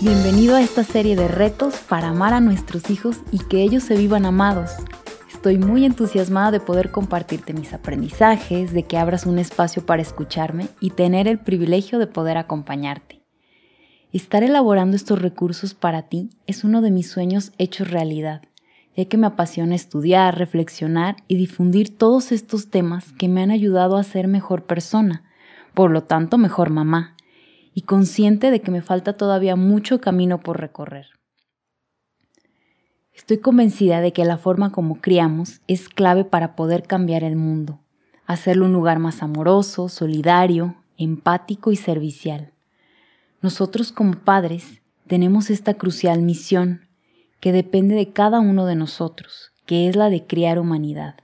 Bienvenido a esta serie de retos para amar a nuestros hijos y que ellos se vivan amados. Estoy muy entusiasmada de poder compartirte mis aprendizajes, de que abras un espacio para escucharme y tener el privilegio de poder acompañarte. Estar elaborando estos recursos para ti es uno de mis sueños hechos realidad, ya que me apasiona estudiar, reflexionar y difundir todos estos temas que me han ayudado a ser mejor persona, por lo tanto mejor mamá y consciente de que me falta todavía mucho camino por recorrer. Estoy convencida de que la forma como criamos es clave para poder cambiar el mundo, hacerlo un lugar más amoroso, solidario, empático y servicial. Nosotros como padres tenemos esta crucial misión que depende de cada uno de nosotros, que es la de criar humanidad.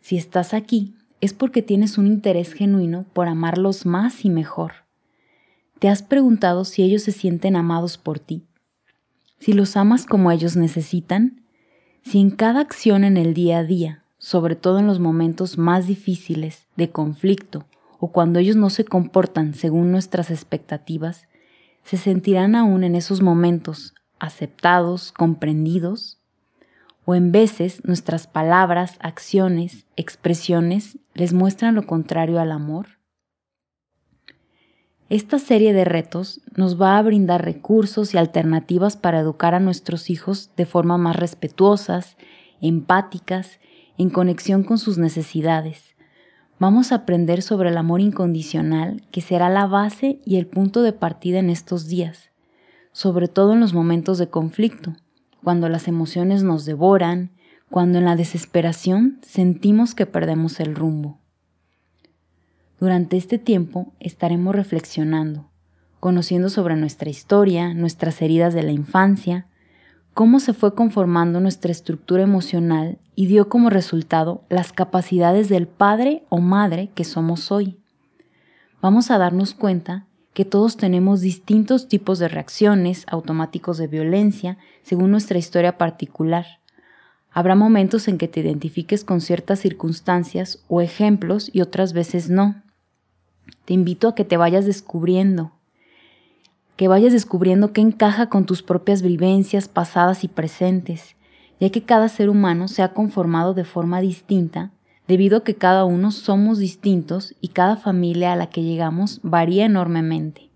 Si estás aquí, es porque tienes un interés genuino por amarlos más y mejor ¿Te has preguntado si ellos se sienten amados por ti? Si los amas como ellos necesitan? Si en cada acción en el día a día, sobre todo en los momentos más difíciles de conflicto o cuando ellos no se comportan según nuestras expectativas, se sentirán aún en esos momentos aceptados, comprendidos? ¿O en veces nuestras palabras, acciones, expresiones les muestran lo contrario al amor? Esta serie de retos nos va a brindar recursos y alternativas para educar a nuestros hijos de forma más respetuosas, empáticas, en conexión con sus necesidades. Vamos a aprender sobre el amor incondicional que será la base y el punto de partida en estos días, sobre todo en los momentos de conflicto, cuando las emociones nos devoran, cuando en la desesperación sentimos que perdemos el rumbo. Durante este tiempo estaremos reflexionando, conociendo sobre nuestra historia, nuestras heridas de la infancia, cómo se fue conformando nuestra estructura emocional y dio como resultado las capacidades del padre o madre que somos hoy. Vamos a darnos cuenta que todos tenemos distintos tipos de reacciones automáticos de violencia según nuestra historia particular. Habrá momentos en que te identifiques con ciertas circunstancias o ejemplos y otras veces no. Te invito a que te vayas descubriendo, que vayas descubriendo qué encaja con tus propias vivencias pasadas y presentes, ya que cada ser humano se ha conformado de forma distinta debido a que cada uno somos distintos y cada familia a la que llegamos varía enormemente.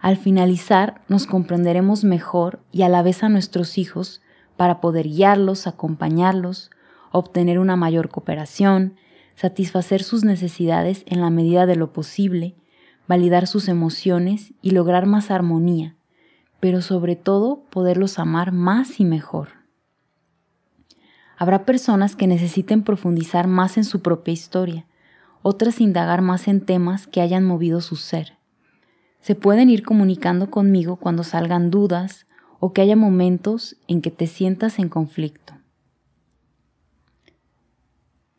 Al finalizar, nos comprenderemos mejor y a la vez a nuestros hijos para poder guiarlos, acompañarlos, obtener una mayor cooperación, satisfacer sus necesidades en la medida de lo posible, validar sus emociones y lograr más armonía, pero sobre todo poderlos amar más y mejor. Habrá personas que necesiten profundizar más en su propia historia, otras indagar más en temas que hayan movido su ser. Se pueden ir comunicando conmigo cuando salgan dudas o que haya momentos en que te sientas en conflicto.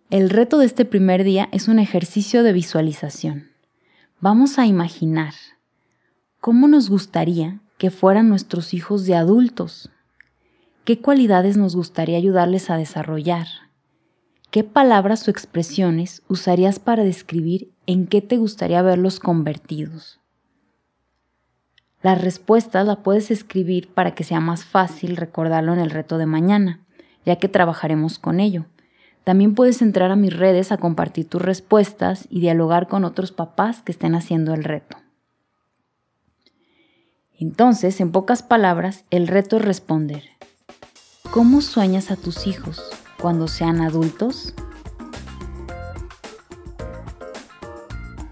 El reto de este primer día es un ejercicio de visualización. Vamos a imaginar cómo nos gustaría que fueran nuestros hijos de adultos. ¿Qué cualidades nos gustaría ayudarles a desarrollar? ¿Qué palabras o expresiones usarías para describir en qué te gustaría verlos convertidos? Las respuestas las puedes escribir para que sea más fácil recordarlo en el reto de mañana, ya que trabajaremos con ello. También puedes entrar a mis redes a compartir tus respuestas y dialogar con otros papás que estén haciendo el reto. Entonces, en pocas palabras, el reto es responder. ¿Cómo sueñas a tus hijos cuando sean adultos?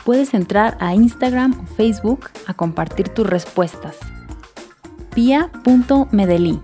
Puedes entrar a Instagram o Facebook a compartir tus respuestas. pia.medellín